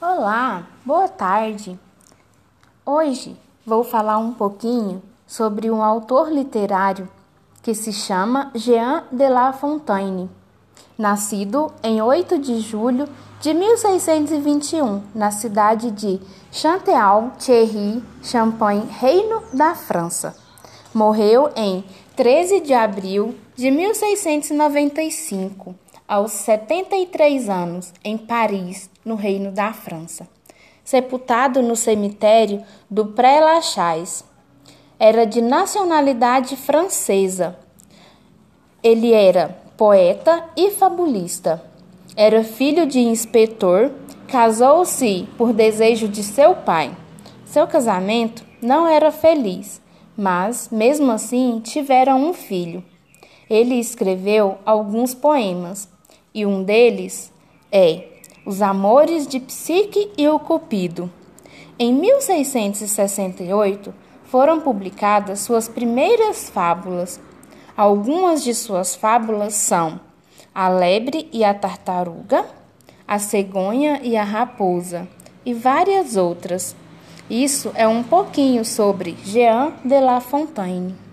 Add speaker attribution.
Speaker 1: Olá, boa tarde. Hoje vou falar um pouquinho sobre um autor literário que se chama Jean de La Fontaine, nascido em 8 de julho de 1621 na cidade de Chanteal-Thierry, Champagne, Reino da França. Morreu em 13 de abril de 1695 aos 73 anos, em Paris, no Reino da França. Sepultado no cemitério do Pré-Lachaise. Era de nacionalidade francesa. Ele era poeta e fabulista. Era filho de inspetor, casou-se por desejo de seu pai. Seu casamento não era feliz, mas, mesmo assim, tiveram um filho. Ele escreveu alguns poemas, e um deles é Os Amores de Psique e o Cupido. Em 1668 foram publicadas suas primeiras fábulas. Algumas de suas fábulas são A Lebre e a Tartaruga, A Cegonha e a Raposa e várias outras. Isso é um pouquinho sobre Jean de La Fontaine.